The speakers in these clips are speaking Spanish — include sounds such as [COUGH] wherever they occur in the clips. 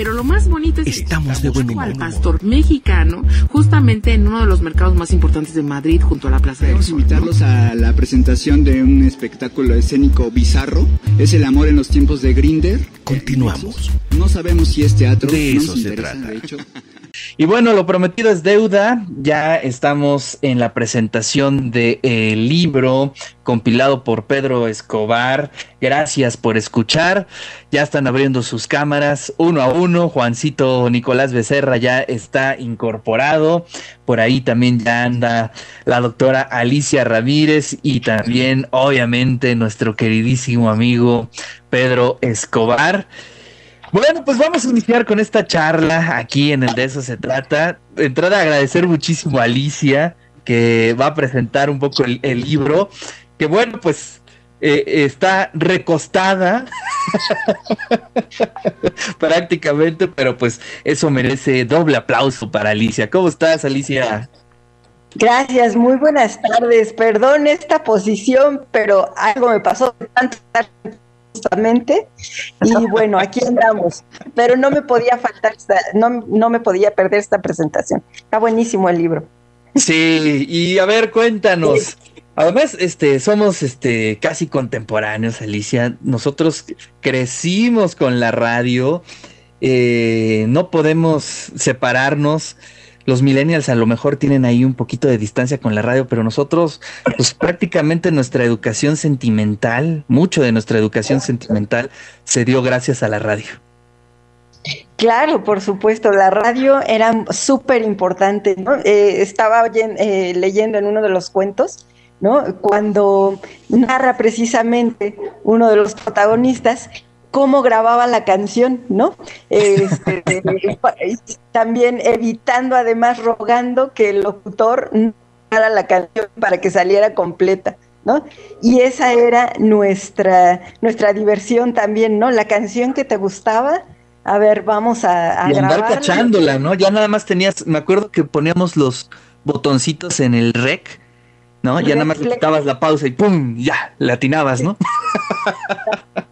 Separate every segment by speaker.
Speaker 1: Pero lo más bonito es
Speaker 2: que estamos de buen humor.
Speaker 1: al pastor mexicano, justamente en uno de los mercados más importantes de Madrid, junto a la Plaza
Speaker 3: Queremos
Speaker 1: del Sol.
Speaker 3: invitarlos a la presentación de un espectáculo escénico bizarro. Es el amor en los tiempos de Grinder.
Speaker 2: Continuamos.
Speaker 3: No sabemos si es teatro.
Speaker 2: De
Speaker 3: no
Speaker 2: eso
Speaker 3: nos
Speaker 2: se
Speaker 3: interesa,
Speaker 2: trata.
Speaker 3: De hecho. [LAUGHS]
Speaker 4: Y bueno, lo prometido es deuda. Ya estamos en la presentación del libro compilado por Pedro Escobar. Gracias por escuchar. Ya están abriendo sus cámaras uno a uno. Juancito Nicolás Becerra ya está incorporado. Por ahí también ya anda la doctora Alicia Ramírez y también, obviamente, nuestro queridísimo amigo Pedro Escobar. Bueno, pues vamos a iniciar con esta charla aquí en el de eso se trata. Entrada agradecer muchísimo a Alicia que va a presentar un poco el, libro, que bueno, pues eh, está recostada [LAUGHS] prácticamente, pero pues eso merece doble aplauso para Alicia. ¿Cómo estás, Alicia?
Speaker 5: Gracias, muy buenas tardes. Perdón esta posición, pero algo me pasó tanto justamente y [LAUGHS] bueno, aquí andamos. Pero no me podía faltar, esta, no, no me podía perder esta presentación. Está buenísimo el libro.
Speaker 4: Sí, y a ver, cuéntanos. Además, este, somos este casi contemporáneos, Alicia. Nosotros crecimos con la radio. eh, no podemos separarnos. Los millennials a lo mejor tienen ahí un poquito de distancia con la radio, pero nosotros, pues prácticamente nuestra educación sentimental, mucho de nuestra educación sentimental se dio gracias a la radio.
Speaker 5: Claro, por supuesto, la radio era súper importante, ¿no? Eh, estaba eh, leyendo en uno de los cuentos, ¿no? Cuando narra precisamente uno de los protagonistas cómo grababa la canción, ¿no? Este, [LAUGHS] también evitando, además, rogando que el locutor no grabara la canción para que saliera completa. ¿No? Y esa era nuestra, nuestra diversión también, ¿no? La canción que te gustaba, a ver, vamos a, a
Speaker 4: y andar
Speaker 5: grabarla.
Speaker 4: cachándola, ¿no? Ya nada más tenías, me acuerdo que poníamos los botoncitos en el rec, ¿no? Ya nada más le quitabas la pausa y ¡pum! Ya, le atinabas, ¿no? [LAUGHS]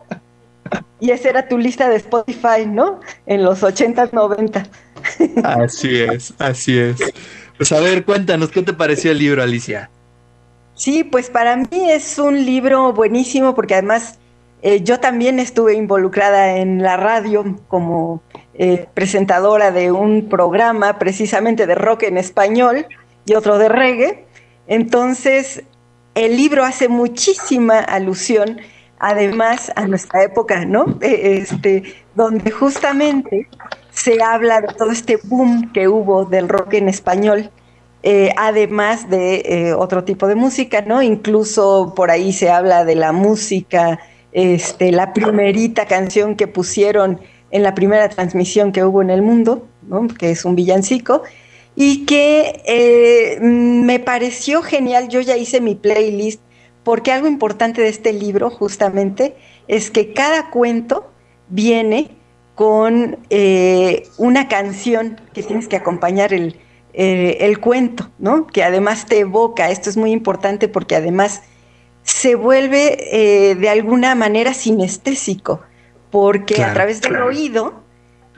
Speaker 5: Y esa era tu lista de Spotify, ¿no? En los 80s, 90.
Speaker 4: Así es, así es. Pues a ver, cuéntanos, ¿qué te pareció el libro, Alicia?
Speaker 5: Sí, pues para mí es un libro buenísimo porque además eh, yo también estuve involucrada en la radio como eh, presentadora de un programa precisamente de rock en español y otro de reggae. Entonces, el libro hace muchísima alusión además a nuestra época, ¿no? Eh, Este, donde justamente se habla de todo este boom que hubo del rock en español eh, además de eh, otro tipo de música, ¿no? Incluso por ahí se habla de la música, este, la primerita canción que pusieron en la primera transmisión que hubo en el mundo, ¿no? Que es un villancico, y que eh, me pareció genial, yo ya hice mi playlist, porque algo importante de este libro justamente es que cada cuento viene con eh, una canción que tienes que acompañar el, eh, el cuento, ¿no? Que además te evoca, esto es muy importante porque además se vuelve eh, de alguna manera sinestésico, porque
Speaker 4: Claro,
Speaker 5: a través del oído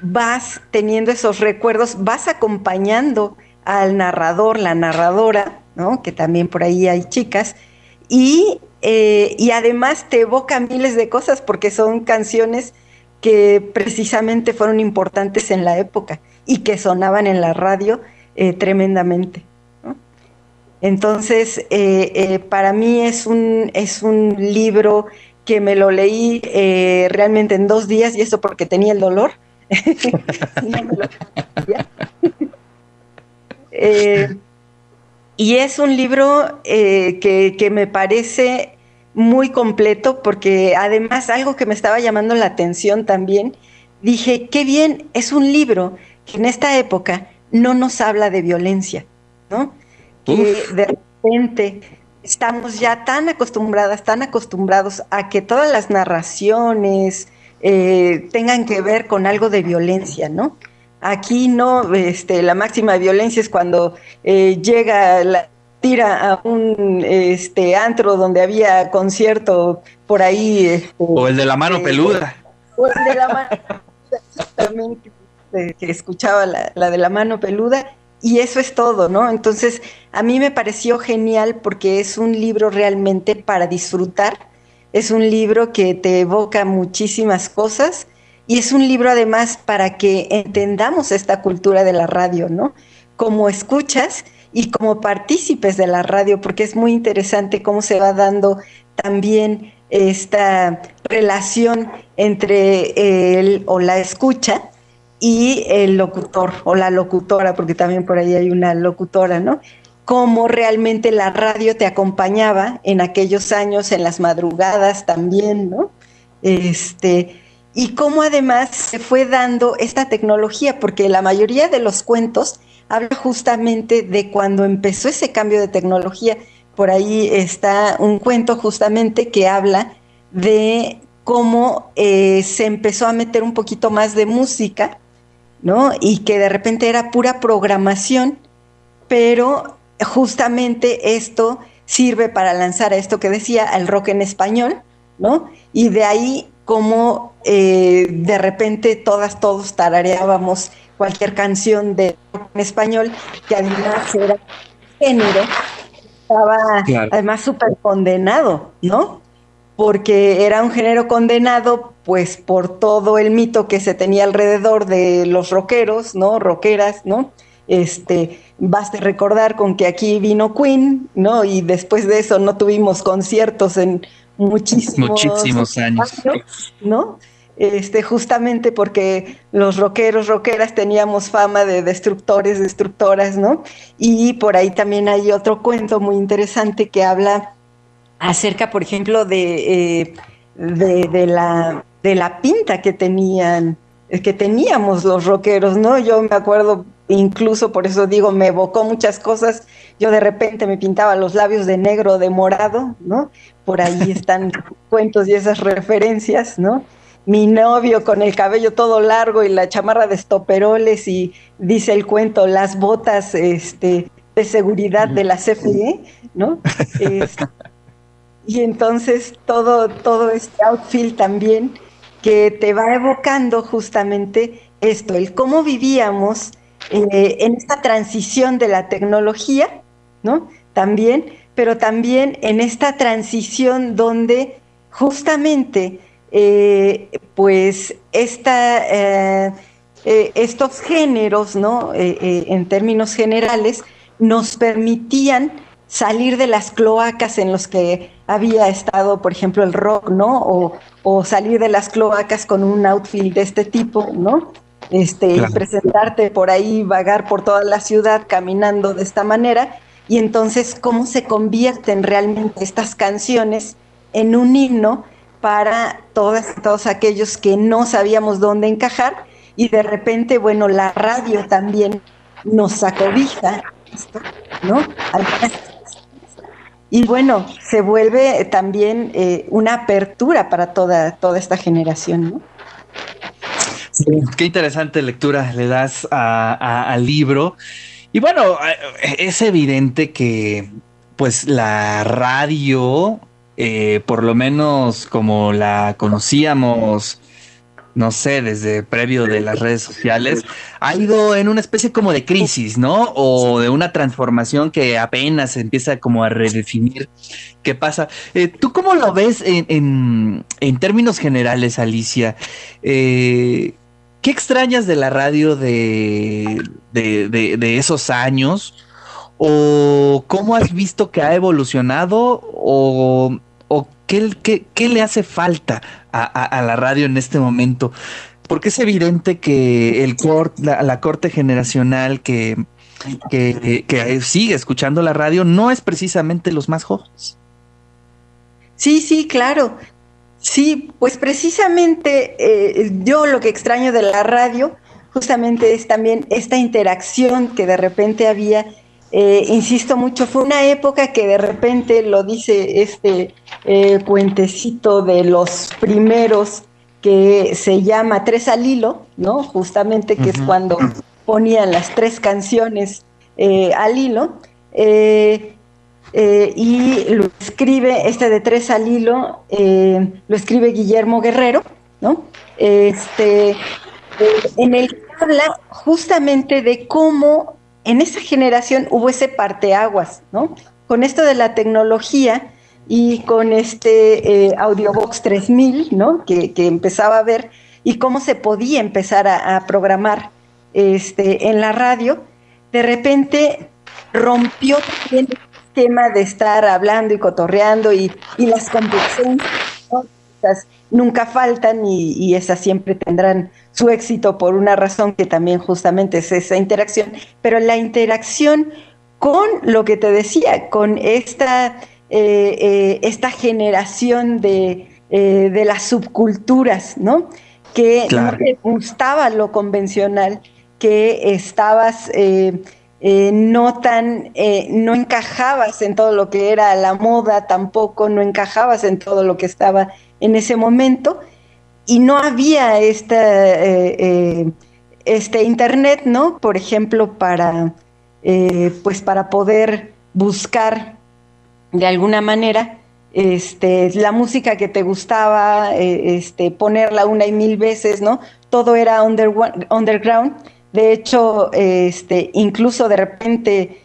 Speaker 5: vas teniendo esos recuerdos, vas acompañando al narrador, la narradora, ¿no? Que también por ahí hay chicas, y, eh, y además te evoca miles de cosas porque son canciones que precisamente fueron importantes en la época y que sonaban en la radio eh, tremendamente. ¿no? Entonces, eh, eh, para mí es un, es un libro que me lo leí eh, realmente en dos días y eso porque tenía el dolor. [LAUGHS] [LAUGHS] Si no me lo leía. Eh, y es un libro eh, que, que me parece muy completo porque además algo que me estaba llamando la atención también, dije, qué bien, es un libro que en esta época no nos habla de violencia, ¿no? Que
Speaker 4: Uf.
Speaker 5: de repente estamos ya tan acostumbradas, tan acostumbrados a que todas las narraciones eh, tengan que ver con algo de violencia, ¿no? Aquí no, este, la máxima violencia es cuando eh, llega la tira a un este antro donde había concierto por ahí este,
Speaker 4: O el de la mano
Speaker 5: eh,
Speaker 4: peluda.
Speaker 5: o el de la mano exactamente que escuchaba la, la de la mano peluda, y eso es todo, ¿no? Entonces, a mí me pareció genial porque es un libro realmente para disfrutar, es un libro que te evoca muchísimas cosas y es un libro además para que entendamos esta cultura de la radio, ¿no? Como escuchas y como partícipes de la radio, porque es muy interesante cómo se va dando también esta relación entre él o la escucha y el locutor o la locutora, porque también por ahí hay una locutora, ¿no? Cómo realmente la radio te acompañaba en aquellos años, en las madrugadas también, ¿no? Este, y cómo además se fue dando esta tecnología, porque la mayoría de los cuentos habla justamente de cuando empezó ese cambio de tecnología. Por ahí está un cuento justamente que habla de cómo eh, se empezó a meter un poquito más de música ¿no? Y que de repente era pura programación, pero justamente esto sirve para lanzar a esto que decía, al rock en español, ¿no? Y de ahí como eh, de repente todas, todos tarareábamos cualquier canción de rock en español, que además era género, estaba además súper condenado, ¿no? porque era un género condenado pues por todo el mito que se tenía alrededor de los rockeros, ¿no? Rockeras, ¿no? Este, basta recordar con que aquí vino Queen, ¿no? Y después de eso no tuvimos conciertos en muchísimos,
Speaker 4: muchísimos años,
Speaker 5: ¿no? Este, justamente porque los rockeros, rockeras teníamos fama de destructores, destructoras, ¿no? Y por ahí también hay otro cuento muy interesante que habla acerca, por ejemplo, eh, de, de, la, de la pinta que tenían, que teníamos los rockeros, ¿no? Yo me acuerdo, incluso por eso digo, me evocó muchas cosas. Yo de repente me pintaba los labios de negro, de morado, ¿no? Por ahí [LAUGHS] están cuentos y esas referencias, ¿no? Mi novio con el cabello todo largo y la chamarra de estoperoles y dice el cuento, las botas este, de seguridad de la CFE, ¿no? Y entonces todo, todo este outfield también que te va evocando justamente esto, el cómo vivíamos eh, en esta transición de la tecnología, ¿no? También, pero también en esta transición donde justamente, eh, pues, esta, eh, estos géneros, ¿no? en términos generales, nos permitían salir de las cloacas en los que había estado, por ejemplo, el rock, ¿no? O, salir de las cloacas con un outfit de este tipo, ¿no? Este, presentarte por ahí, vagar por toda la ciudad caminando de esta manera, y entonces cómo se convierten realmente estas canciones en un himno para todas, todos aquellos que no sabíamos dónde encajar, y de repente, bueno, la radio también nos acobija, ¿no? Y bueno, se vuelve también eh, una apertura para toda, toda esta generación, ¿no?
Speaker 4: Qué interesante lectura le das al libro. Y bueno, es evidente que pues la radio, eh, por lo menos como la conocíamos no sé, desde previo de las redes sociales, ha ido en una especie como de crisis, ¿no? O de una transformación que apenas empieza como a redefinir qué pasa. Eh, ¿Tú cómo lo ves en, términos generales, Alicia? Eh, ¿Qué extrañas de la radio de, de, esos años? ¿O cómo has visto que ha evolucionado? ¿O, qué, qué, qué le hace falta a, la radio en este momento? Porque es evidente que el la, corte generacional que, que, sigue escuchando la radio no es precisamente los más jóvenes.
Speaker 5: Sí, sí, claro. Sí, pues precisamente eh, yo lo que extraño de la radio justamente es también esta interacción que de repente había eh, insisto mucho, fue una época que de repente lo dice este eh, puentecito de los primeros que se llama Tres al Hilo, ¿no? Justamente que es cuando ponían las tres canciones eh, al hilo. Y lo escribe, este de Tres al Hilo, lo escribe Guillermo Guerrero, ¿no? Este, en el habla justamente de cómo en esa generación hubo ese parteaguas, ¿no? Con esto de la tecnología y con este eh, Audiobox 3000, ¿no? Que, empezaba a ver y cómo se podía empezar a, programar este, en la radio, de repente rompió también esquema de estar hablando y cotorreando y, las convicciones nunca faltan y, y, esas siempre tendrán su éxito por una razón que también justamente es esa interacción, pero la interacción con lo que te decía, con esta, eh, eh, esta generación de, eh, de, las subculturas, ¿no? Que no te gustaba lo convencional, que estabas no tan, no encajabas en todo lo que era la moda tampoco, no encajabas en todo lo que estaba en ese momento y no había eh, eh, este internet, ¿no? Por ejemplo, para, eh, pues para poder buscar de alguna manera este, la música que te gustaba, este, ponerla una y mil veces, ¿no? Todo era underground. De hecho, este, incluso de repente,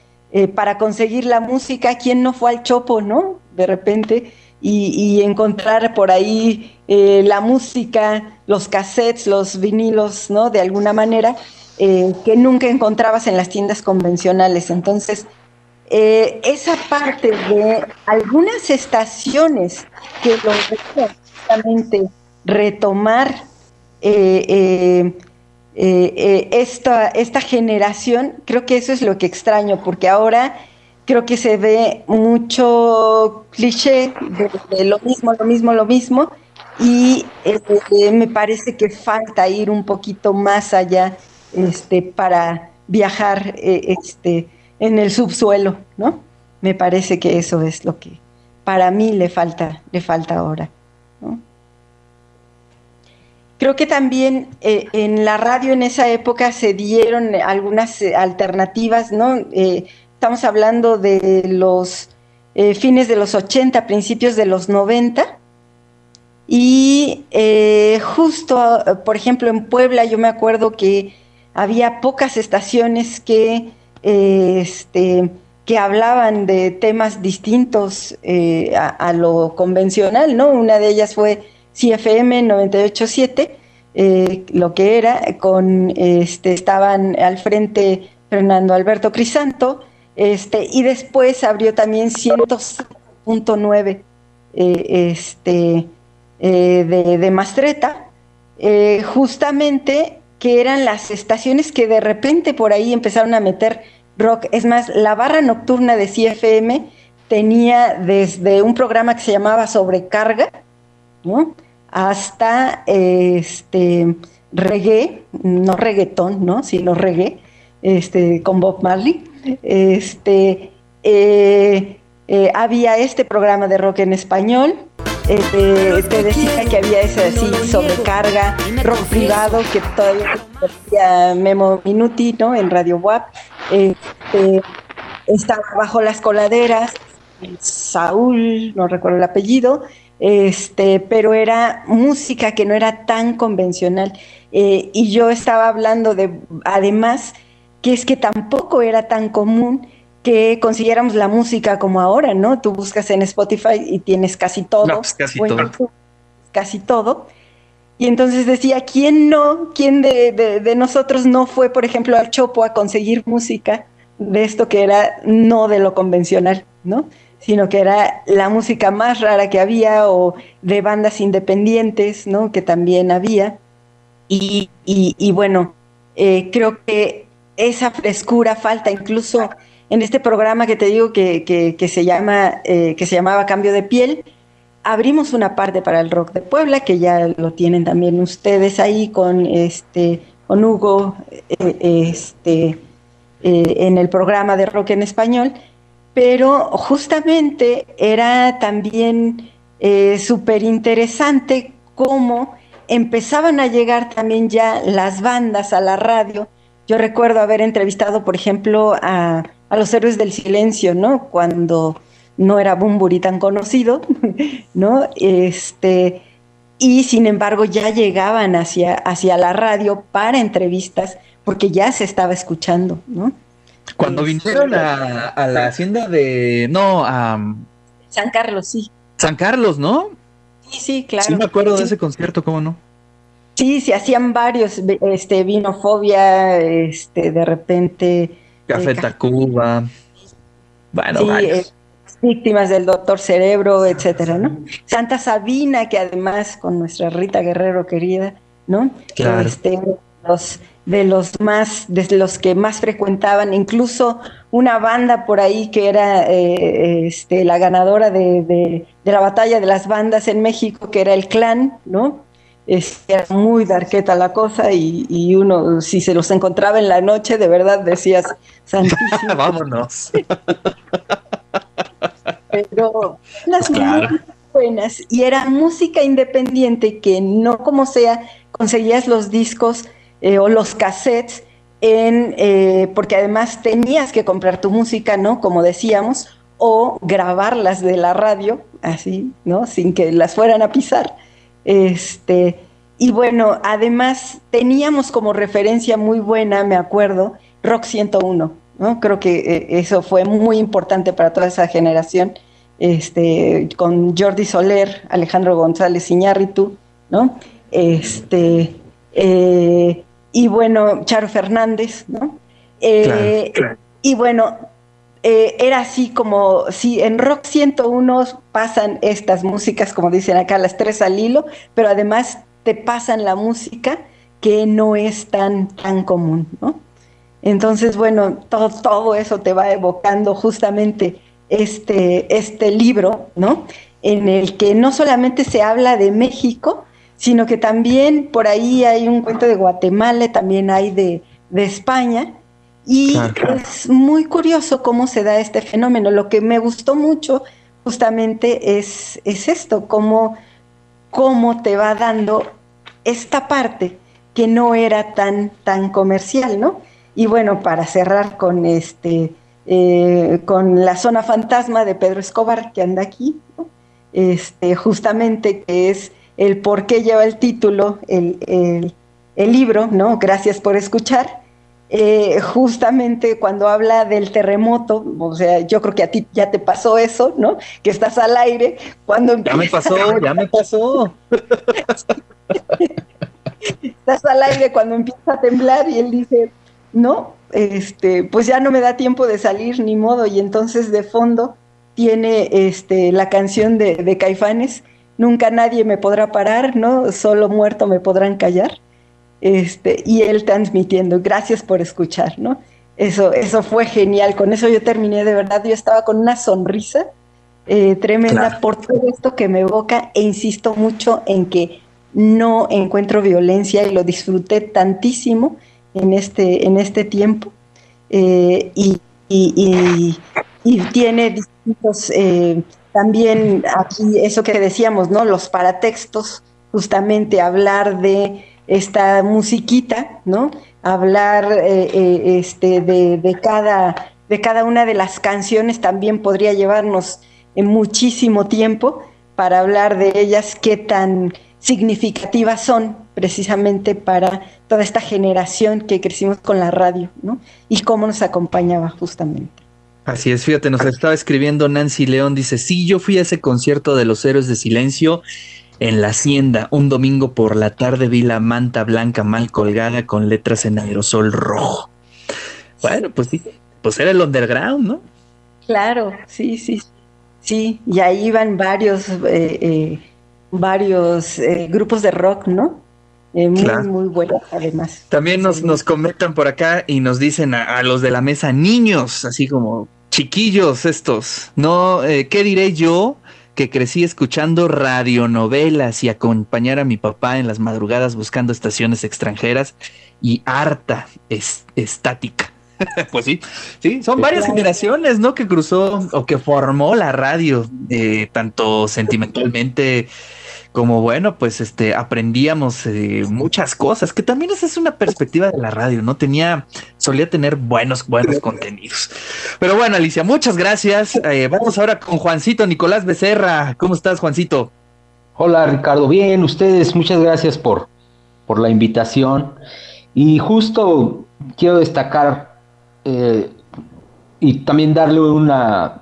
Speaker 5: para conseguir la música, ¿quién no fue al Chopo, no? De repente, y, encontrar por ahí eh, la música, los cassettes, los vinilos, ¿no? De alguna manera, eh, que nunca encontrabas en las tiendas convencionales. Entonces, eh, esa parte de algunas estaciones que lo justamente retomar esta, esta generación, creo que eso es lo que extraño, porque ahora creo que se ve mucho cliché de, lo mismo, lo mismo, lo mismo, y este, me parece que falta ir un poquito más allá este, para viajar eh, este, en el subsuelo, ¿no? Me parece que eso es lo que para mí le falta, le falta ahora. Creo que también eh, en la radio en esa época se dieron algunas alternativas, ¿no? Eh, Estamos hablando de los eh, fines de los 80, principios de los 90. Y eh, justo, por ejemplo, en Puebla yo me acuerdo que había pocas estaciones que, eh, este, que hablaban de temas distintos a, lo convencional, ¿no? Una de ellas fue CFM 987, lo que era, con, este, estaban al frente Fernando Alberto Crisanto, este, y después abrió también 100.9 eh, este, eh, de, de, Mastreta, eh, justamente que eran las estaciones que de repente por ahí empezaron a meter rock. Es más, la barra nocturna de CFM tenía desde un programa que se llamaba Sobrecarga, ¿no? Hasta este reggae, no reggaetón, ¿no? sino reggae, este, con Bob Marley este, eh, eh, había este programa de rock en español. Eh, te decía que había ese así sobrecarga, rock privado, que todavía Memo Minuti, ¿no? En Radio WAP. Este, estaba bajo las coladeras, Saúl, no recuerdo el apellido, este, pero era música que no era tan convencional. y yo estaba hablando de, además, que es que tampoco era tan común que consiguiéramos la música como ahora, ¿no? Tú buscas en Spotify y tienes casi todo.
Speaker 4: pues casi todo.
Speaker 5: casi todo. Y entonces decía, ¿quién no? ¿Quién de, nosotros no fue, por ejemplo, al Chopo a conseguir música de esto que era no de lo convencional, ¿no? Sino que era la música más rara que había o de bandas independientes, ¿no? Que también había. Y, bueno, eh, creo que esa frescura falta, incluso en este programa que te digo que, se, llama, eh, que se llamaba Cambio de Piel, abrimos una parte para el rock de Puebla, que ya lo tienen también ustedes ahí con, este, con Hugo eh, este, en el programa de rock en español, pero justamente era también súper interesante cómo empezaban a llegar también ya las bandas a la radio yo recuerdo haber entrevistado, por ejemplo, a, los héroes del silencio, ¿no? Cuando no era Bumburi tan conocido, [LAUGHS] ¿no? Este, y sin embargo ya llegaban hacia, hacia la radio para entrevistas porque ya se estaba escuchando, ¿no?
Speaker 4: Cuando
Speaker 5: Este,
Speaker 4: vinieron a, a la hacienda de... No, a
Speaker 5: San Carlos, sí.
Speaker 4: San Carlos, ¿no?
Speaker 5: Sí, sí, claro.
Speaker 4: Sí me acuerdo de
Speaker 5: Sí.
Speaker 4: ese concierto, ¿cómo no?
Speaker 5: Sí, se hacían varios, este, vinofobia, este, de repente,
Speaker 4: Café
Speaker 5: Eh,
Speaker 4: Tacuba. Bueno,
Speaker 5: sí,
Speaker 4: varios.
Speaker 5: eh, víctimas del doctor Cerebro, etcétera, ¿no? Santa Sabina, que además con nuestra Rita Guerrero querida, ¿no?
Speaker 4: Claro.
Speaker 5: Este, los, de los más, de los que más frecuentaban, incluso una banda por ahí que era eh, este, la ganadora de, de- de la batalla de las bandas en México, que era el clan, ¿no? Este, era muy darqueta la cosa y, y uno, si se los encontraba en la noche, de verdad decías, santísimo. [LAUGHS]
Speaker 4: Vámonos.
Speaker 5: pero las
Speaker 4: Claro.
Speaker 5: muy buenas y era música independiente que no como sea conseguías los discos eh, o los cassettes eh, porque además tenías que comprar tu música no como decíamos o grabarlas de la radio así no sin que las fueran a pisar este y bueno además teníamos como referencia muy buena me acuerdo Rock 101 ¿no? creo que eh, eso fue muy importante para toda esa generación este, con Jordi Soler, Alejandro González Iñárritu, ¿no? Este, eh, y bueno, Charo Fernández, ¿no? Eh, Y bueno, eh, era así como, si en Rock 101 pasan estas músicas, como dicen acá, las tres al hilo, pero además te pasan la música que no es tan, tan común, ¿no? Entonces, bueno, todo, todo eso te va evocando justamente este, este libro, ¿no? En el que no solamente se habla de México, sino que también por ahí hay un cuento de Guatemala, también hay de, de España, y
Speaker 4: Claro.
Speaker 5: es muy curioso cómo se da este fenómeno. Lo que me gustó mucho justamente es, es esto, cómo, cómo te va dando esta parte que no era tan, tan comercial, ¿no? Y bueno, para cerrar con este, eh, con la zona fantasma de Pedro Escobar que anda aquí, ¿no? este, justamente que es el por qué lleva el título, el, el, el libro, ¿no? Gracias por escuchar. Eh, justamente cuando habla del terremoto, o sea, yo creo que a ti ya te pasó eso, ¿no? Que estás al aire cuando
Speaker 4: Ya me pasó, ya me pasó. [LAUGHS]
Speaker 5: estás al aire cuando empieza a temblar y él dice, no, este, pues ya no me da tiempo de salir ni modo, y entonces de fondo tiene este, la canción de, de Caifanes, Nunca nadie me podrá parar, ¿no? Solo muerto me podrán callar. Este, y él transmitiendo, gracias por escuchar, ¿no? Eso, eso fue genial, con eso yo terminé de verdad, yo estaba con una sonrisa eh, tremenda
Speaker 4: Claro.
Speaker 5: por todo esto que me evoca e insisto mucho en que no encuentro violencia y lo disfruté tantísimo en este, en este tiempo. Eh, y, y- y- y tiene distintos, eh, también aquí eso que decíamos, ¿no? Los paratextos, justamente hablar de esta musiquita, ¿no? Hablar eh, eh, este, de, de cada, de cada una de las canciones también podría llevarnos en muchísimo tiempo para hablar de ellas, qué tan significativas son precisamente para toda esta generación que crecimos con la radio, ¿no? Y cómo nos acompañaba justamente.
Speaker 4: Así es, fíjate, nos estaba escribiendo Nancy León, dice, sí, yo fui a ese concierto de los héroes de silencio en la hacienda, un domingo por la tarde vi la manta blanca mal colgada con letras en aerosol rojo. Bueno, pues sí, pues era el underground, ¿no?
Speaker 5: Claro, sí, sí, sí, y ahí iban varios, eh, eh, varios eh, grupos de rock, ¿no? Eh, muy,
Speaker 4: Claro.
Speaker 5: muy buenos además.
Speaker 4: También nos,
Speaker 5: Sí.
Speaker 4: nos comentan por acá y nos dicen a, a los de la mesa, niños, así como chiquillos estos, ¿no? Eh, ¿Qué diré yo que crecí escuchando radionovelas y acompañar a mi papá en las madrugadas buscando estaciones extranjeras y harta es- estática? [LAUGHS] pues sí, sí, son varias generaciones, ¿no? Que cruzó o que formó la radio, eh, tanto sentimentalmente como bueno, pues este aprendíamos eh, muchas cosas, que también esa es una perspectiva de la radio, ¿no? Tenía, solía tener buenos, buenos contenidos. Pero bueno, Alicia, muchas gracias. Eh, vamos ahora con Juancito Nicolás Becerra. ¿Cómo estás, Juancito?
Speaker 6: Hola Ricardo, bien, ustedes, muchas gracias por, por la invitación. Y justo quiero destacar eh, y también darle una,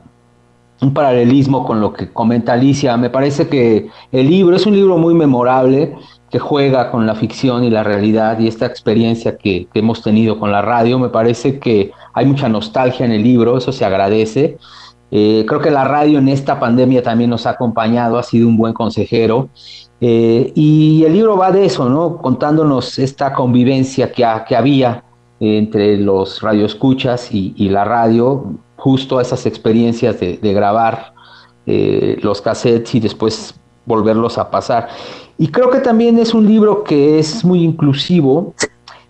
Speaker 6: un paralelismo con lo que comenta Alicia. Me parece que el libro es un libro muy memorable que juega con la ficción y la realidad y esta experiencia que, hemos tenido con la radio. Me parece que hay mucha nostalgia en el libro, eso se agradece. Eh, creo que la radio en esta pandemia también nos ha acompañado, ha sido un buen consejero. Eh, y el libro va de eso, ¿no? Contándonos esta convivencia que, había entre los radioescuchas y la radio, justo esas experiencias de, grabar eh, los cassettes y después volverlos a pasar. Y creo que también es un libro que es muy inclusivo,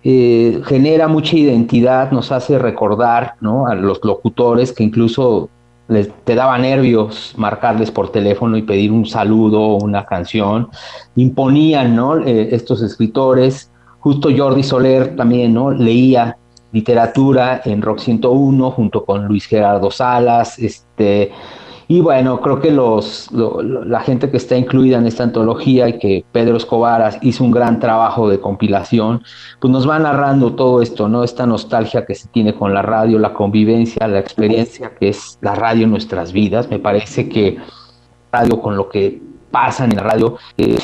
Speaker 6: eh, genera mucha identidad, nos hace recordar ¿no? a los locutores que incluso les, te daba nervios marcarles por teléfono y pedir un saludo o una canción. Imponían ¿no? Eh, estos escritores. Justo Jordi Soler también ¿no? leía literatura en Rock 101 junto con Luis Gerardo Salas, este, y bueno, creo que los, la gente que está incluida en esta antología y que Pedro Escobar hizo un gran trabajo de compilación, pues nos va narrando todo esto, ¿no? Esta nostalgia que se tiene con la radio, la convivencia, la experiencia que es la radio en nuestras vidas. Me parece que radio con lo que pasa en la radio, eh,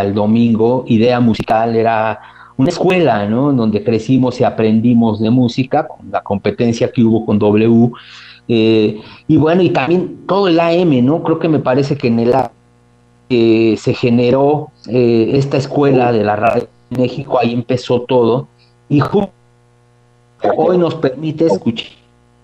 Speaker 6: el domingo, idea musical era una escuela, ¿no? Donde crecimos y aprendimos de música, con la competencia que hubo con W. Eh, y bueno, y también todo el AM, ¿no? Creo que me parece que en el AM eh, se generó eh, esta escuela de la radio en México, ahí empezó todo. Y hoy nos permite escuchar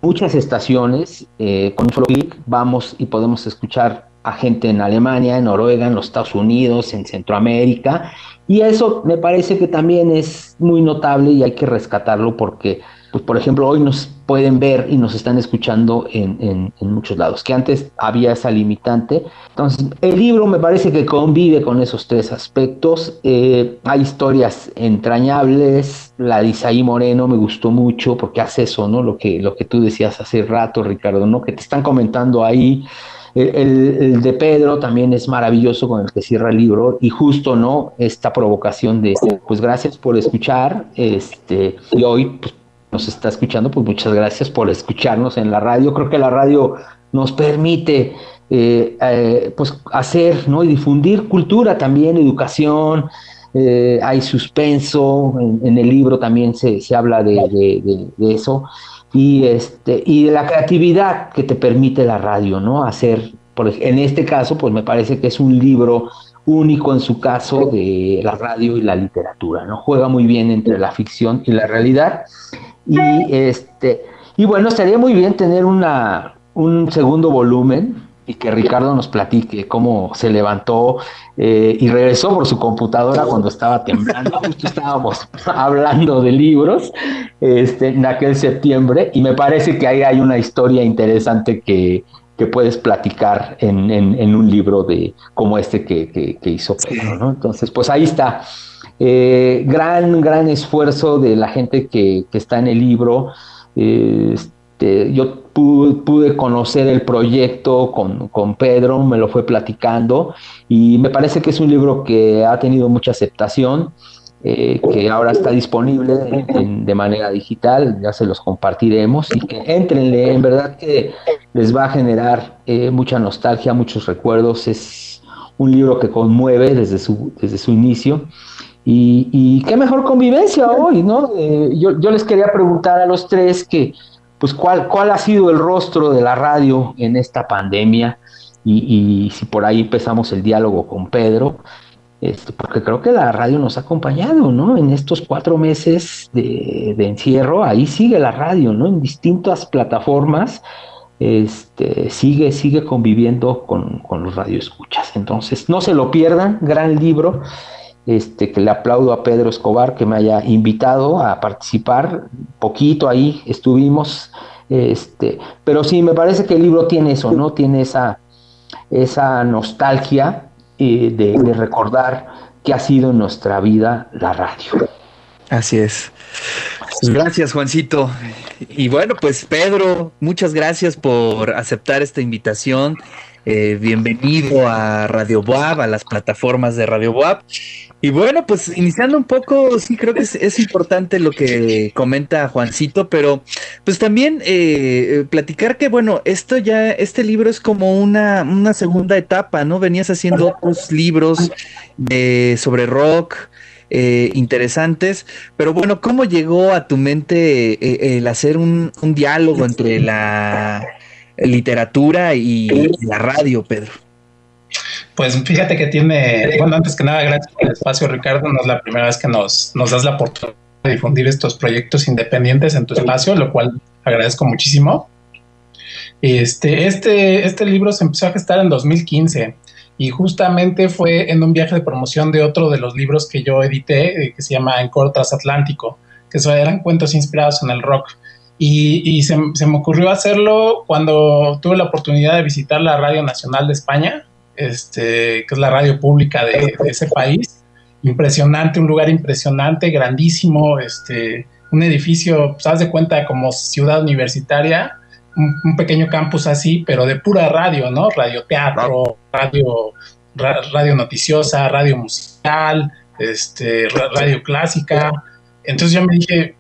Speaker 6: muchas estaciones, con clic vamos y podemos escuchar a gente en Alemania, en Noruega, en los Estados Unidos, en Centroamérica, y eso me parece que también es muy notable y hay que rescatarlo porque, pues, por ejemplo, hoy nos pueden ver y nos están escuchando en, muchos lados, que antes había esa limitante. Entonces, el libro me parece que convive con esos tres aspectos. Eh, hay historias entrañables. La de Isaí Moreno me gustó mucho porque hace eso, ¿no? Lo que, lo que tú decías hace rato, Ricardo, ¿no? Que te están comentando ahí el, de Pedro también es maravilloso con el que cierra el libro y justo, ¿no? Esta provocación de, pues gracias por escuchar, este, y hoy pues, nos está escuchando, pues muchas gracias por escucharnos en la radio. Creo que la radio nos permite eh, eh, pues hacer, ¿no? Y difundir cultura también, educación, eh, hay suspenso, en, el libro también se, habla de, de eso y este y de la creatividad que te permite la radio, ¿no? Hacer, por, en este caso, pues me parece que es un libro único en su caso de la radio y la literatura, ¿no? Juega muy bien entre la ficción y la realidad. Y este y bueno, estaría muy bien tener una un segundo volumen y que Ricardo nos platique cómo se levantó eh, y regresó por su computadora cuando estaba temblando. Justo estábamos [LAUGHS] hablando de libros este, en aquel septiembre y me parece que ahí hay una historia interesante que, puedes platicar en, un libro de como este que, hizo Pedro. ¿no? Entonces, pues ahí está. Eh, gran, gran esfuerzo de la gente que, está en el libro. Este, yo pude, conocer el proyecto con, Pedro, me lo fue platicando y me parece que es un libro que ha tenido mucha aceptación, eh, que ahora está disponible de manera digital, ya se los compartiremos y que entrenle, en verdad que les va a generar eh, mucha nostalgia, muchos recuerdos, es un libro que conmueve desde su, desde su inicio. Y, qué mejor convivencia hoy, ¿no? Eh, yo, yo les quería preguntar a los tres que, pues cuál, cuál ha sido el rostro de la radio en esta pandemia y, si por ahí empezamos el diálogo con Pedro, este, porque creo que la radio nos ha acompañado, ¿no? En estos cuatro meses de, encierro, ahí sigue la radio, ¿no? En distintas plataformas, este, sigue, sigue conviviendo con, con los radioescuchas. Entonces, no se lo pierdan, gran libro este, que le aplaudo a Pedro Escobar que me haya invitado a participar, poquito ahí estuvimos, este, pero sí, me parece que el libro tiene eso, ¿no? Tiene esa, esa nostalgia eh, de, recordar que ha sido en nuestra vida la radio.
Speaker 4: Así es. Pues gracias, Juancito. Y bueno, pues Pedro, muchas gracias por aceptar esta invitación Eh, bienvenido a Radio Boab, a las plataformas de Radio Boab. Y bueno, pues iniciando un poco, sí creo que es, importante lo que comenta Juancito, pero pues también eh, platicar que bueno, esto ya, este libro es como una, una segunda etapa, ¿no? Venías haciendo otros libros sobre rock, eh, interesantes. Pero bueno, ¿cómo llegó a tu mente eh, el hacer un, diálogo entre la literatura y, la radio, Pedro?
Speaker 7: Pues fíjate que tiene, bueno, antes que nada, gracias por el espacio, Ricardo. No es la primera vez que nos, das la oportunidad de difundir estos proyectos independientes en tu espacio, lo cual agradezco muchísimo. Este, este, este libro se empezó a gestar en 2015 y justamente fue en un viaje de promoción de otro de los libros que yo edité, eh, que se llama Encore Transatlántico, que eran cuentos inspirados en el rock. Y, se, me ocurrió hacerlo cuando tuve la oportunidad de visitar la Radio Nacional de España, este, que es la radio pública de, ese país. Impresionante, un lugar impresionante, grandísimo, este, un edificio, pues, de cuenta como ciudad universitaria, un, pequeño campus así, pero de pura radio, ¿no? Radio teatro, radio, radio noticiosa, radio musical, este, radio clásica. Entonces yo me dije,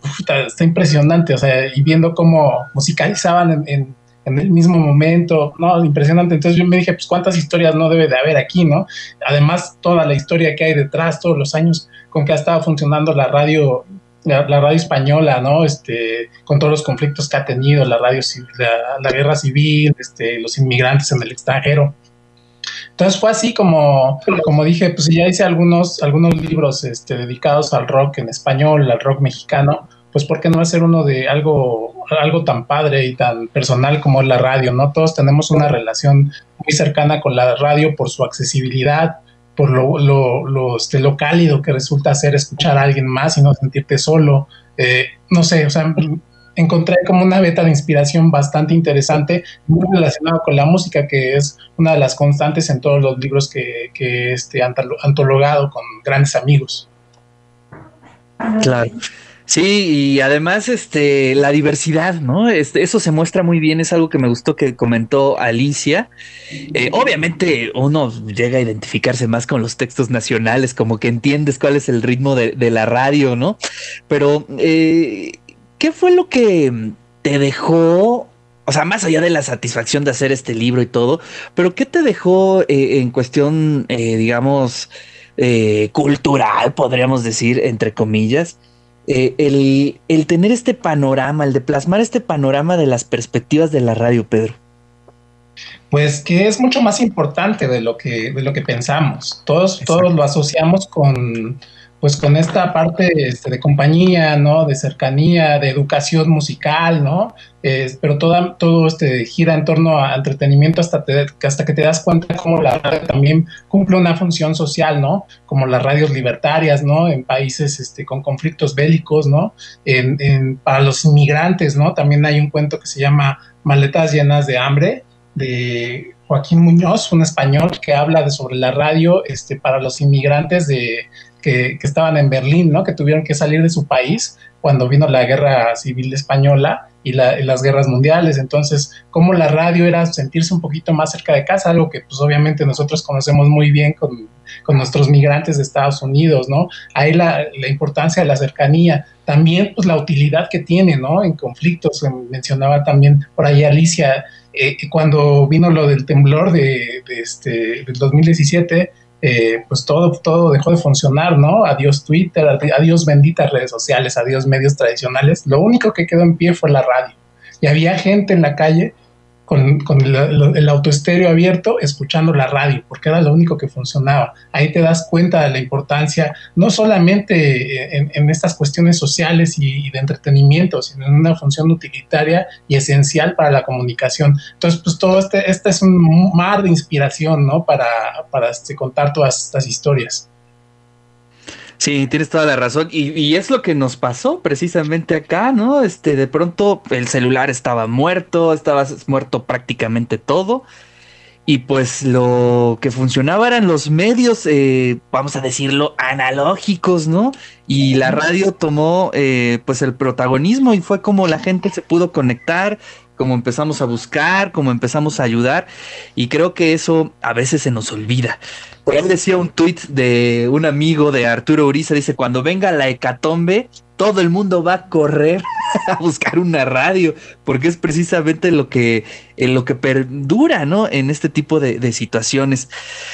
Speaker 7: está impresionante, o sea, y viendo cómo musicalizaban en, el mismo momento, no, impresionante. Entonces yo me dije, pues cuántas historias no debe de haber aquí, ¿no? Además, toda la historia que hay detrás, todos los años con que ha estado funcionando la radio la, radio española, ¿no? Este, con todos los conflictos que ha tenido, la radio, la, guerra civil, este, los inmigrantes en el extranjero. Entonces fue así como, como dije, pues ya hice algunos, algunos libros este, dedicados al rock en español, al rock mexicano, pues ¿por qué no hacer uno de algo, algo tan padre y tan personal como es la radio, ¿no? Todos tenemos una relación muy cercana con la radio por su accesibilidad, por lo, lo, este, lo, cálido que resulta ser escuchar a alguien más y no sentirte solo. Eh, no sé, o sea, encontré como una beta de inspiración bastante interesante, muy relacionada con la música, que es una de las constantes en todos los libros que, que este, antologado con grandes amigos.
Speaker 4: Claro. Sí, y además, este, la diversidad, ¿no? Este, eso se muestra muy bien, es algo que me gustó que comentó Alicia. Eh, obviamente uno llega a identificarse más con los textos nacionales, como que entiendes cuál es el ritmo de, la radio, ¿no? Pero, eh, ¿qué fue lo que te dejó o sea, más allá de la satisfacción de hacer este libro y todo, pero ¿qué te dejó eh, en cuestión, digamos, cultural, podríamos decir, entre comillas? Eh, el, el, tener este panorama, el de plasmar este panorama de las perspectivas de la radio, Pedro?
Speaker 7: Pues que es mucho más importante de lo que, de lo que pensamos. Todos, todos lo asociamos con, pues con esta parte este, de compañía, ¿no? De cercanía, de educación musical, ¿no? pero toda, todo este gira en torno a entretenimiento hasta, hasta que te das cuenta cómo la radio también cumple una función social, ¿no? Como las radios libertarias, ¿no? En países este, con conflictos bélicos, ¿no? En, para los inmigrantes, ¿no? También hay un cuento que se llama Maletas llenas de hambre, de Joaquín Muñoz, un español que habla de sobre la radio este, para los inmigrantes de, que, estaban en Berlín, ¿no? Que tuvieron que salir de su país cuando vino la guerra civil española y, las guerras mundiales. Entonces, como la radio era sentirse un poquito más cerca de casa, algo que pues obviamente nosotros conocemos muy bien con, nuestros migrantes de Estados Unidos, ¿no? Ahí la, importancia de la cercanía, también pues la utilidad que tiene, ¿no? En conflictos, mencionaba también por ahí Alicia, eh, cuando vino lo del temblor de, de este, del 2017, eh, pues todo, todo dejó de funcionar, ¿no? Adiós Twitter, adiós benditas redes sociales, adiós medios tradicionales. Lo único que quedó en pie fue la radio. Y había gente en la calle con, el, autoestéreo abierto escuchando la radio, porque era lo único que funcionaba. Ahí te das cuenta de la importancia, no solamente en, estas cuestiones sociales y, de entretenimiento, sino en una función utilitaria y esencial para la comunicación. Entonces, pues todo este, este es un mar de inspiración, ¿no? Para, para este, contar todas estas historias.
Speaker 4: Sí, tienes toda la razón. Y, es lo que nos pasó precisamente acá, ¿no? Este, de pronto el celular estaba muerto, estaba muerto prácticamente todo. y pues lo que funcionaba eran los medios, eh, vamos a decirlo, analógicos, ¿no? Y la radio tomó eh, pues el protagonismo y fue como la gente se pudo conectar, como empezamos a buscar, como empezamos a ayudar y creo que eso a veces se nos olvida. Por ahí decía un tuit de un amigo de Arturo Uriza, dice, cuando venga la hecatombe, todo el mundo va a correr [LAUGHS] a buscar una radio, porque es precisamente lo que, lo que perdura, ¿no? En este tipo de, situaciones.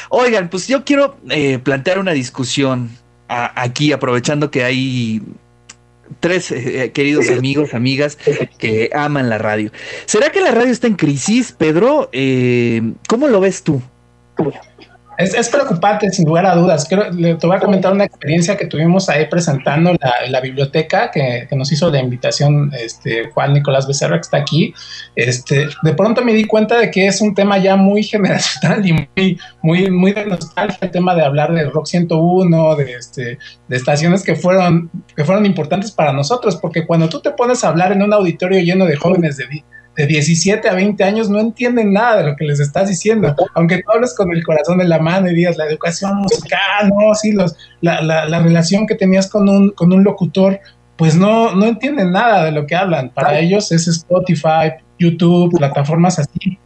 Speaker 4: Oigan, pues yo quiero eh, plantear una discusión aquí, aprovechando que hay tres eh, eh, queridos amigos, amigas que aman la radio. ¿Será que la radio está en crisis, Pedro? ¿Cómo lo ves tú?
Speaker 7: Es, preocupante, sin lugar a dudas. Creo, le, te voy a comentar una experiencia que tuvimos ahí presentando la, la biblioteca que, que, nos hizo la invitación este, Juan Nicolás Becerra, que está aquí. Este, de pronto me di cuenta de que es un tema ya muy [LAUGHS] generacional y muy, muy, muy de nostalgia, el tema de hablar de Rock 101, de, este, de estaciones que fueron, que fueron importantes para nosotros, porque cuando tú te pones a hablar en un auditorio lleno de jóvenes de de 17 a 20 años no entienden nada de lo que les estás diciendo, aunque tú hables con el corazón en la mano y digas la educación musical, no, sí, los, la, la, la, relación que tenías con un, con un locutor, pues no, no entienden nada de lo que hablan. Para ellos es Spotify, YouTube, plataformas así.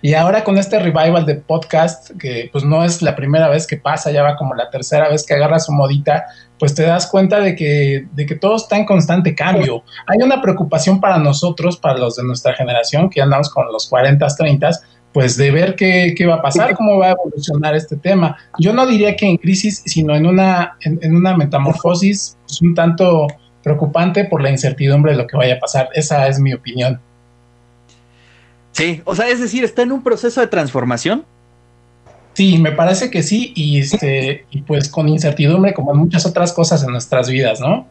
Speaker 7: Y ahora con este revival de podcast, que pues no es la primera vez que pasa, ya va como la tercera vez que agarra su modita, pues te das cuenta de que, de que todo está en constante cambio. Hay una preocupación para nosotros, para los de nuestra generación, que andamos con los 40, 30, pues de ver qué, qué, va a pasar, cómo va a evolucionar este tema. Yo no diría que en crisis, sino en una, en, una metamorfosis pues, un tanto preocupante por la incertidumbre de lo que vaya a pasar. Esa es mi opinión.
Speaker 4: Sí, o sea, es decir, está en un proceso de transformación.
Speaker 7: Sí, me parece que sí, y este, y pues con incertidumbre, como en muchas otras cosas en nuestras vidas, ¿no?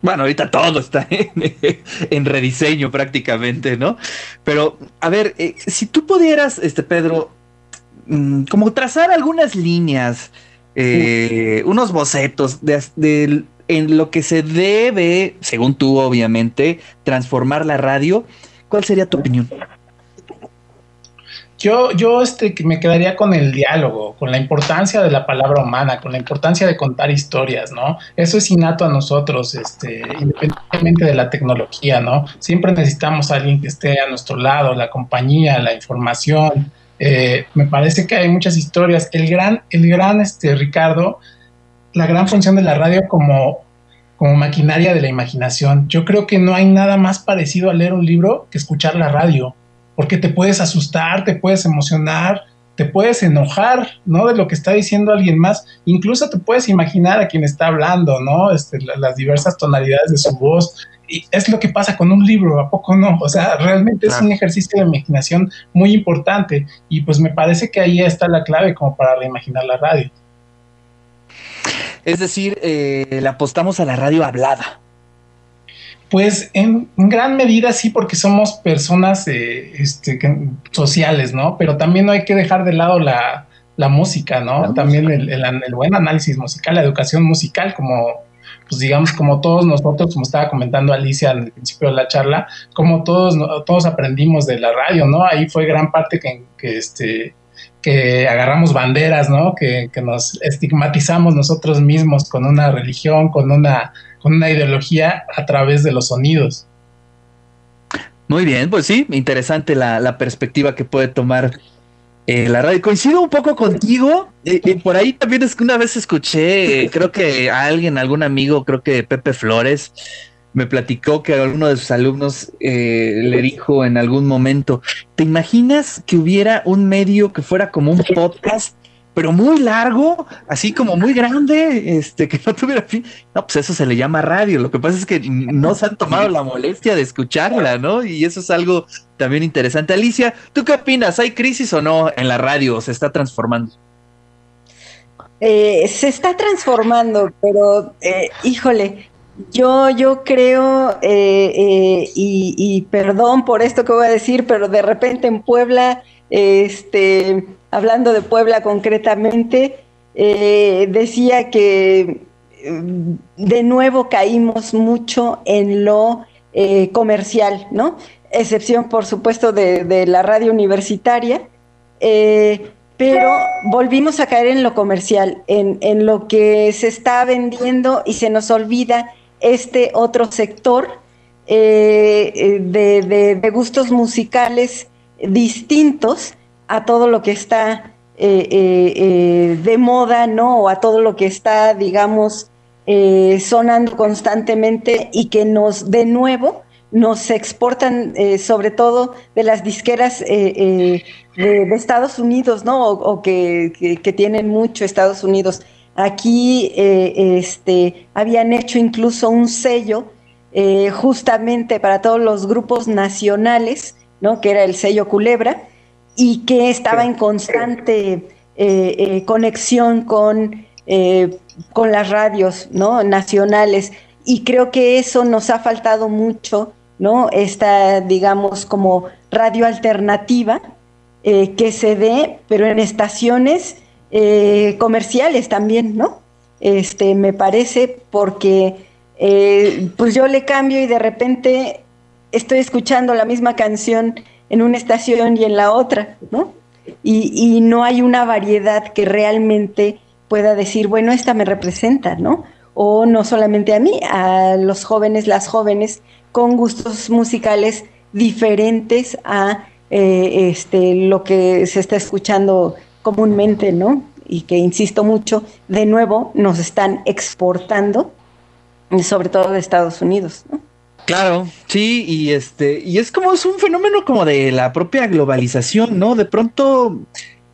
Speaker 4: Bueno, ahorita todo está [LAUGHS] en, rediseño prácticamente, ¿no? Pero, a ver, eh, si tú pudieras, este Pedro, mm, como trazar algunas líneas, eh, unos bocetos de, en lo que se debe, según tú, obviamente, transformar la radio, ¿cuál sería tu opinión?
Speaker 7: Yo, yo este, me quedaría con el diálogo, con la importancia de la palabra humana, con la importancia de contar historias, ¿no? Eso es innato a nosotros, este, independientemente de la tecnología, ¿no? Siempre necesitamos a alguien que esté a nuestro lado, la compañía, la información. Eh, me parece que hay muchas historias. El gran, el gran este, Ricardo, la gran función de la radio como, como maquinaria de la imaginación. Yo creo que no hay nada más parecido a leer un libro que escuchar la radio porque te puedes asustar, te puedes emocionar, te puedes enojar, ¿no? De lo que está diciendo alguien más, incluso te puedes imaginar a quien está hablando, ¿no? Este, las diversas tonalidades de su voz. Y es lo que pasa con un libro, ¿a poco no? O sea, realmente es un ejercicio de imaginación muy importante y pues me parece que ahí está la clave como para reimaginar la radio.
Speaker 4: Es decir, eh, le apostamos a la radio hablada.
Speaker 7: Pues en, gran medida sí, porque somos personas eh, este, sociales, ¿no? Pero también no hay que dejar de lado la, música, ¿no? también El, buen análisis musical, la educación musical, como, pues digamos, como todos nosotros, como estaba comentando Alicia al principio de la charla, como todos, todos aprendimos de la radio, ¿no? Ahí fue gran parte que, que este, que agarramos banderas, ¿no? Que, que, nos estigmatizamos nosotros mismos con una religión, con una una ideología a través de los sonidos.
Speaker 4: Muy bien, pues sí, interesante la, perspectiva que puede tomar eh, la radio. Coincido un poco contigo. Eh, eh, por ahí también es que una vez escuché, creo que a alguien, algún amigo, creo que Pepe Flores, me platicó que alguno de sus alumnos le dijo en algún momento, ¿te imaginas que hubiera un medio que fuera como un podcast pero muy largo, así como muy grande, este, que no tuviera fin. No, pues eso se le llama radio. Lo que pasa es que no se han tomado la molestia de escucharla, ¿no? Y eso es algo también interesante. Alicia, ¿tú qué opinas? ¿Hay crisis o no en la radio? ¿Se está transformando?
Speaker 5: Eh, se está transformando, pero eh, híjole, yo, yo creo, eh, y, y, perdón por esto que voy a decir, pero de repente en Puebla, este, hablando de Puebla concretamente, eh, decía que mm, de nuevo caímos mucho en lo eh, comercial, ¿no? Excepción, por supuesto, de, la radio universitaria. eh, pero volvimos a caer en lo comercial, en, en, lo que se está vendiendo y se nos olvida este otro sector eh, de, de, gustos musicales distintos a todo lo que está eh, de moda, ¿no? O a todo lo que está, digamos, sonando constantemente y que nos, de nuevo, nos exportan eh, sobre todo de las disqueras eh, eh, de, Estados Unidos, ¿no? O, que, tienen mucho Estados Unidos. Aquí este, habían hecho incluso un sello justamente para todos los grupos nacionales, ¿no? Que era el sello Culebra y que estaba en constante conexión con, con las radios, ¿no? Nacionales. Y creo que eso nos ha faltado mucho ¿no? Esta, digamos, como radio alternativa eh, que se dé, pero en estaciones eh, comerciales también, ¿no? Este, me parece porque eh, pues yo le cambio y de repente estoy escuchando la misma canción en una estación y en la otra, ¿no? Y, no hay una variedad que realmente pueda decir, bueno, esta me representa, ¿no? O no solamente a mí, a los jóvenes, las jóvenes con gustos musicales diferentes a eh, este, lo que se está escuchando comúnmente, ¿no? Y que, insisto mucho, de nuevo nos están exportando, sobre todo de Estados Unidos, ¿no?
Speaker 4: Claro, sí, y este, y es como es un fenómeno como de la propia globalización, ¿no? De pronto,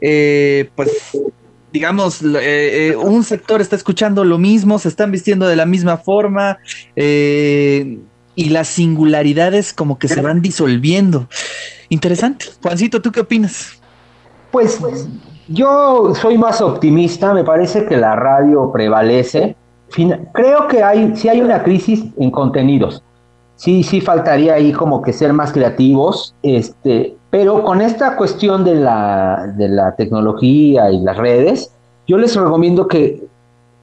Speaker 4: eh, pues, digamos, eh, un sector está escuchando lo mismo, se están vistiendo de la misma forma, eh, y las singularidades como que se van disolviendo. Interesante. Juancito, ¿tú qué opinas?
Speaker 6: Pues yo soy más optimista, me parece que la radio prevalece. Creo que hay, sí hay una crisis en contenidos. Sí, sí faltaría ahí como que ser más creativos, este, pero con esta cuestión de la, de la tecnología y las redes, yo les recomiendo que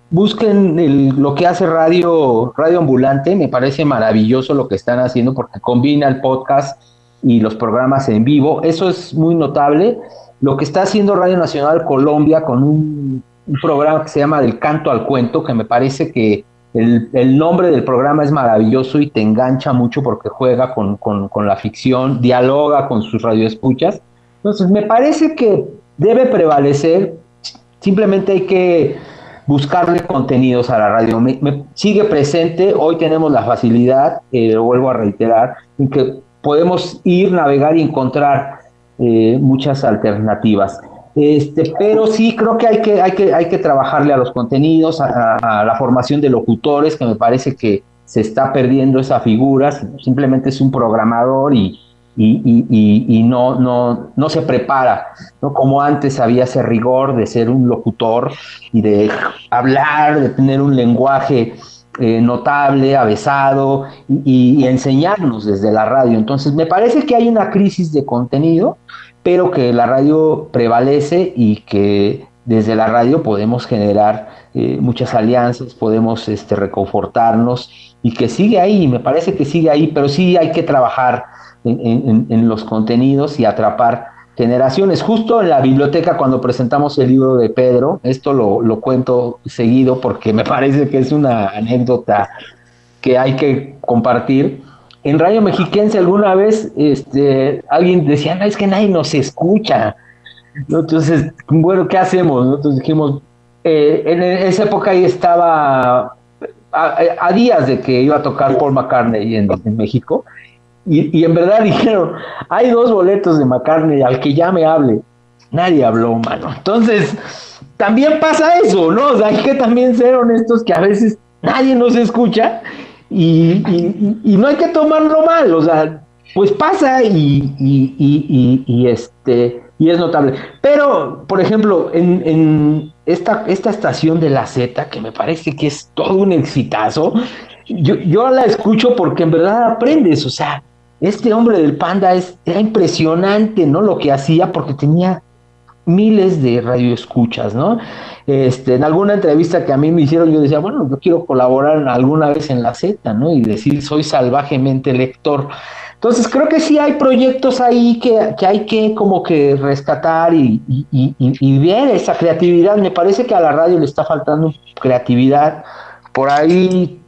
Speaker 6: busquen lo que hace Radio, Radio Ambulante, me parece maravilloso lo que están haciendo porque combina el podcast y los programas en vivo, eso es muy notable. Lo que está haciendo Radio Nacional Colombia con un, programa que se llama Del Canto al Cuento, que me parece que el, nombre del programa es maravilloso y te engancha mucho porque juega con, con la ficción, dialoga con sus radioescuchas. Entonces, me parece que debe prevalecer, simplemente hay que buscarle contenidos a la radio. Me, sigue presente, hoy tenemos la facilidad, eh, lo vuelvo a reiterar, en que podemos ir, navegar y encontrar eh, muchas alternativas. Este, pero sí creo que hay que, hay que, hay que trabajarle a los contenidos, a, la formación de locutores, que me parece que se está perdiendo esa figura, simplemente es un programador y, y, no, no, no se prepara, ¿no? Como antes había ese rigor de ser un locutor y de hablar, de tener un lenguaje eh, notable, avesado y, enseñarnos desde la radio. Entonces, me parece que hay una crisis de contenido, pero que la radio prevalece y que desde la radio podemos generar eh, muchas alianzas, podemos este, reconfortarnos y que sigue ahí, me parece que sigue ahí, pero sí hay que trabajar en, los contenidos y atrapar generaciones. Justo en la biblioteca cuando presentamos el libro de Pedro, esto lo, cuento seguido porque me [LAUGHS] parece que es una anécdota que hay que compartir. En Radio Mexiquense alguna vez este, alguien decía, no, es que nadie nos escucha. Entonces, bueno, ¿qué hacemos? Nosotros dijimos, eh, en esa época ahí estaba a, días de que iba a tocar Paul McCartney en México, y, en verdad [LAUGHS] dijeron, hay dos boletos de McCartney, al que ya me hable. Nadie habló, mano. Entonces, también pasa eso, ¿no? O sea, hay que también ser honestos que a veces nadie nos escucha y, no hay que tomarlo mal, o sea, pues pasa y, y, este y es notable. Pero, por ejemplo, en, esta, esta estación de la Z, que me parece que es todo un exitazo, yo, yo la escucho porque en verdad aprendes, o sea, este hombre del panda es, era impresionante, ¿no? Lo que hacía porque tenía miles de radioescuchas, ¿no? Este, en alguna entrevista que a mí me hicieron, yo decía, bueno, yo quiero colaborar alguna vez en la Z, ¿no? Y decir, soy salvajemente lector. Entonces creo que sí hay proyectos ahí que, hay que como que rescatar y, y, ver esa creatividad. Me parece que a la radio le está faltando creatividad. Por ahí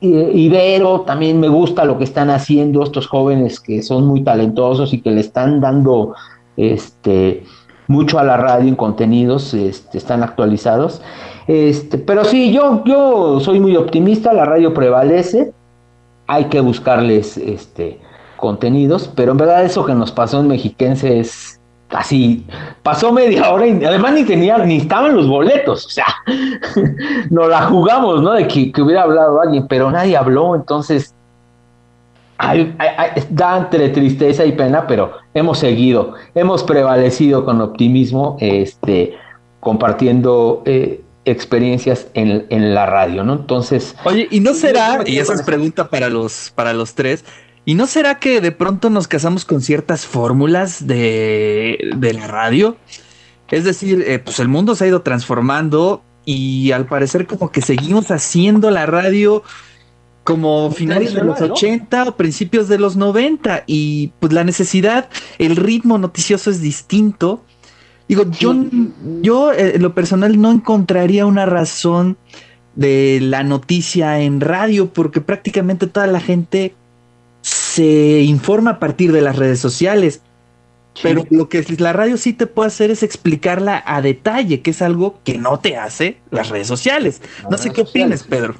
Speaker 6: Ibero también me gusta lo que están haciendo estos jóvenes que son muy talentosos y que le están dando este mucho a la radio en contenidos, este, están actualizados. Este, pero sí, yo, yo soy muy optimista, la radio prevalece, hay que buscarles este, contenidos, pero en verdad eso que nos pasó en Mexiquense es así, pasó media hora y además ni tenía, ni estaban los boletos, o sea, [LAUGHS] nos la jugamos, ¿no? De que, que hubiera hablado alguien, pero nadie habló, entonces da entre tristeza y pena, pero hemos seguido, hemos prevalecido con optimismo, este, compartiendo eh, experiencias en, en, la radio, ¿no? Entonces.
Speaker 4: Oye, ¿y no será, y esa es pregunta para los, para los tres, ¿y no será que de pronto nos casamos con ciertas fórmulas de, de la radio? Es decir, eh, pues el mundo se ha ido transformando y al parecer como que seguimos haciendo la radio como finales de los 80 o principios de los 90 y pues la necesidad, el ritmo noticioso es distinto. Digo, yo, yo eh, en lo personal no encontraría una razón de la noticia en radio porque prácticamente toda la gente se informa a partir de las redes sociales. Pero lo que la radio sí te puede hacer es explicarla a detalle, que es algo que no te hace las redes sociales. No sé qué opinas, Pedro.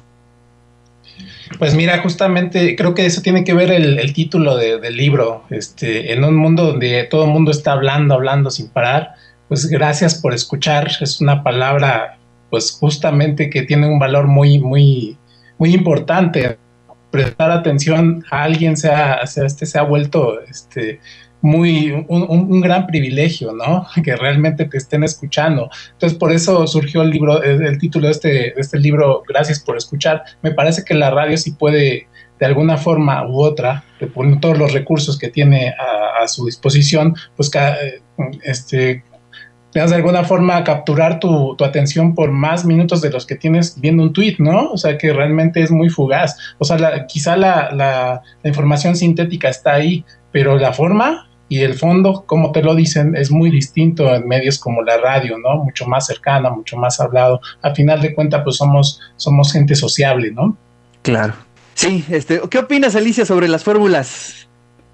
Speaker 7: Pues mira, justamente creo que eso tiene que ver el, título del libro. Este, en un mundo donde todo el mundo está hablando, hablando sin parar, pues gracias por escuchar. Es una palabra, pues justamente que tiene un valor muy, muy, muy importante. Prestar atención a alguien se ha, este, se ha vuelto este, muy, un, gran privilegio, ¿no? [LAUGHS] Que realmente te estén escuchando. Entonces, por eso surgió el libro, el, título de este, de este libro, Gracias por escuchar. Me parece que la radio sí puede, de alguna forma u otra, con todos los recursos que tiene a, su disposición, pues este, de alguna forma capturar tu, atención por más minutos de los que tienes viendo un tweet, ¿no? O sea, que realmente es muy fugaz. O sea, quizá la, la, información sintética está ahí, pero la forma y el fondo, como te lo dicen, es muy distinto en medios como la radio, ¿no? Mucho más cercana, mucho más hablado. Al final de cuentas, pues somos, somos gente sociable, ¿no?
Speaker 4: Claro. Sí, este, ¿qué opinas, Alicia, sobre las fórmulas?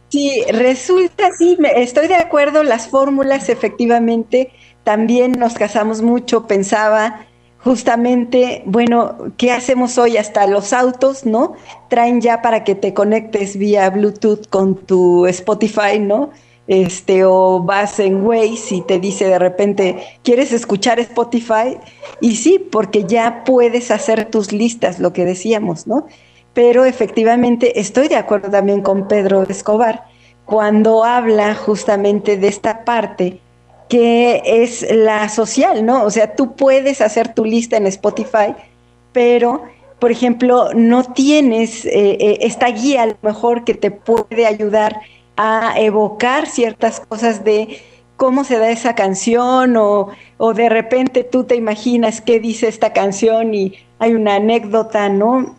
Speaker 5: Sí, resulta, sí, estoy de acuerdo, las fórmulas efectivamente también nos casamos mucho, pensaba justamente, bueno, ¿qué hacemos hoy? Hasta los autos, ¿no? Traen ya para que te conectes vía Bluetooth con tu Spotify, ¿no? Este, o vas en Waze y te dice de repente, ¿quieres escuchar Spotify? Y sí, porque ya puedes hacer tus listas, lo que decíamos, ¿no? Pero efectivamente estoy de acuerdo también con Pedro Escobar cuando habla justamente de esta parte que es la social, ¿no? O sea, tú puedes hacer tu lista en Spotify, pero, por ejemplo, no tienes eh, eh, esta guía a lo mejor que te puede ayudar a evocar ciertas cosas de cómo se da esa canción o, o de repente tú te imaginas qué dice esta canción y hay una anécdota, ¿no?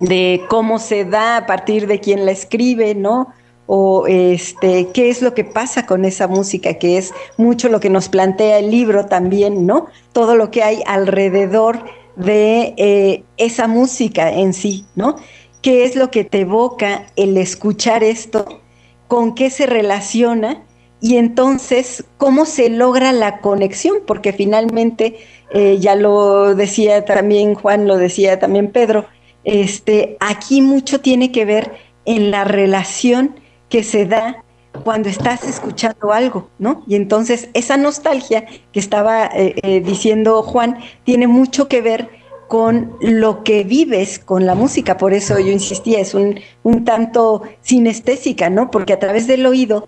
Speaker 5: De cómo se da a partir de quién la escribe, ¿no? O este, qué es lo que pasa con esa música, que es mucho lo que nos plantea el libro también, ¿no? Todo lo que hay alrededor de eh, esa música en sí, ¿no? ¿Qué es lo que te evoca el escuchar esto? ¿Con qué se relaciona? Y entonces, ¿cómo se logra la conexión? Porque finalmente, eh, ya lo decía también Juan, lo decía también Pedro, este, aquí mucho tiene que ver en la relación que se da cuando estás escuchando algo, ¿no? Y entonces esa nostalgia que estaba eh, eh, diciendo Juan tiene mucho que ver con lo que vives con la música, por eso yo insistía, es un, un tanto sinestésica, ¿no? Porque a través del oído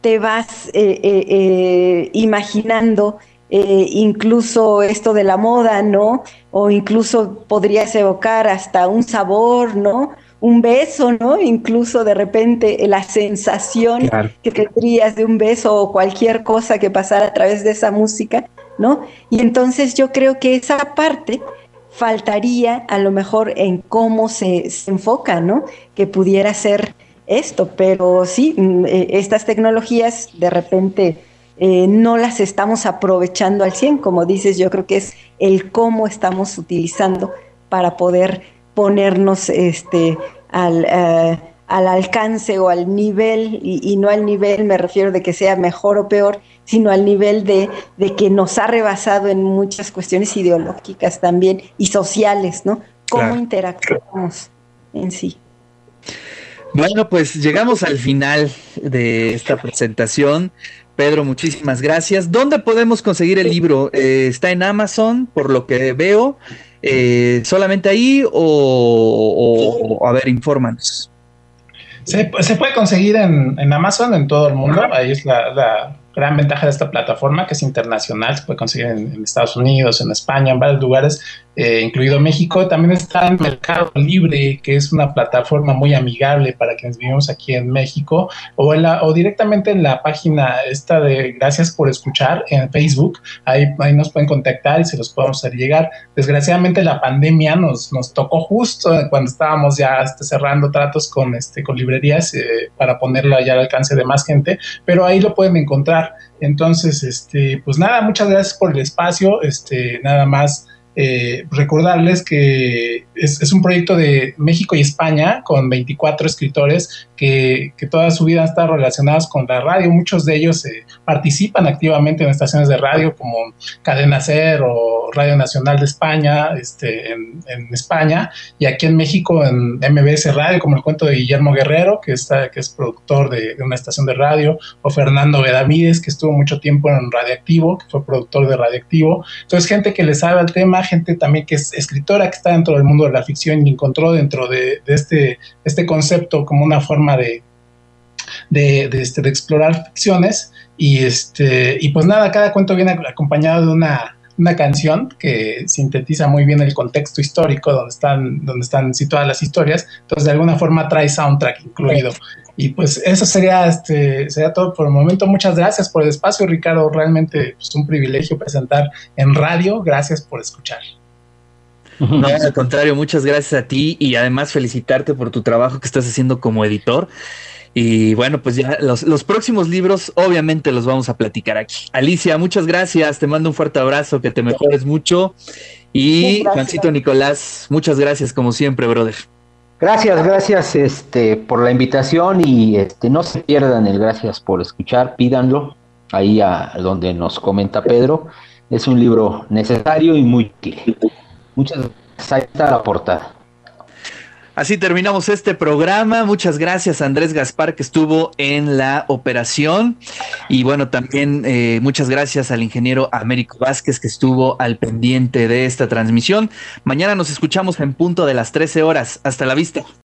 Speaker 5: te vas eh, imaginando incluso esto de la moda, ¿no? O incluso podrías evocar hasta un sabor, ¿no? Un beso, ¿no? Incluso de repente la sensación que tendrías de un beso o cualquier cosa que pasara a través de esa música, ¿no? Y entonces yo creo que esa parte faltaría a lo mejor en cómo se, enfoca, ¿no? Que pudiera ser esto, pero sí, mm, eh, estas tecnologías de repente eh, no las estamos aprovechando al 100, como dices, yo creo que es el cómo estamos utilizando para poder ponernos este, al, eh, al alcance o al nivel, y, no al nivel, me refiero de que sea mejor o peor, sino al nivel de, de que nos ha rebasado en muchas cuestiones ideológicas también y sociales, ¿no? Cómo interactuamos en sí.
Speaker 4: Bueno, pues llegamos al final de esta presentación. Pedro, muchísimas gracias. ¿Dónde podemos conseguir el libro? Eh, ¿Está en Amazon, por lo que veo? Eh, ¿Solamente ahí o, a ver, infórmanos?
Speaker 7: Se, se puede conseguir en, en, Amazon en todo el mundo. Ahí es la, gran ventaja de esta plataforma, que es internacional. Se puede conseguir en Estados Unidos, en España, en varios lugares. Eh, incluido México. También está en Mercado Libre, que es una plataforma muy amigable para quienes vivimos aquí en México, o, en la, o directamente en la página esta de Gracias por escuchar en Facebook. Ahí, ahí nos pueden contactar y se los podemos hacer llegar. Desgraciadamente la pandemia nos, nos tocó justo cuando estábamos ya cerrando tratos con, este, con librerías eh, para ponerlo allá al alcance de más gente, pero ahí lo pueden encontrar. Entonces, este, pues nada, muchas gracias por el espacio. Este, nada más eh, recordarles que es, un proyecto de México y España con 24 escritores que, toda su vida han estado relacionados con la radio. Muchos de ellos eh, participan activamente en estaciones de radio como Cadena Ser o Radio Nacional de España, este, en, España, y aquí en México en MBS Radio, como el cuento de Guillermo Guerrero, que, está, que es productor de, una estación de radio, o Fernando Bedamides, que estuvo mucho tiempo en Radioactivo, que fue productor de Radioactivo. Entonces, gente que le sabe al tema, gente también que es escritora, que está dentro del mundo de la ficción y encontró dentro de, este, este concepto como una forma de, de, este, de explorar ficciones. Y, este, y pues nada, cada cuento viene acompañado de una, una canción que sintetiza muy bien el contexto histórico donde están, donde están situadas las historias. Entonces, de alguna forma trae soundtrack incluido. Y pues eso sería, este, sería todo por el momento. Muchas gracias por el espacio, Ricardo. Realmente es pues, un privilegio presentar en radio. Gracias por escuchar.
Speaker 4: No, al contrario, muchas gracias a ti y además felicitarte por tu trabajo que estás haciendo como editor. Y bueno, pues ya los, próximos libros obviamente los vamos a platicar aquí. Alicia, muchas gracias, te mando un fuerte abrazo, que te mejores mucho. Y Juancito Nicolás, muchas gracias como siempre, brother.
Speaker 6: Gracias, gracias este, por la invitación y este, no se pierdan el gracias por escuchar, pídanlo ahí a donde nos comenta Pedro. Es un libro necesario y muy útil. Muchas gracias. Ahí está la portada.
Speaker 4: Así terminamos este programa. Muchas gracias a Andrés Gaspar que estuvo en la operación. Y bueno, también eh, muchas gracias al ingeniero Américo Vázquez que estuvo al pendiente de esta transmisión. Mañana nos escuchamos en punto de las 13 horas. Hasta la vista.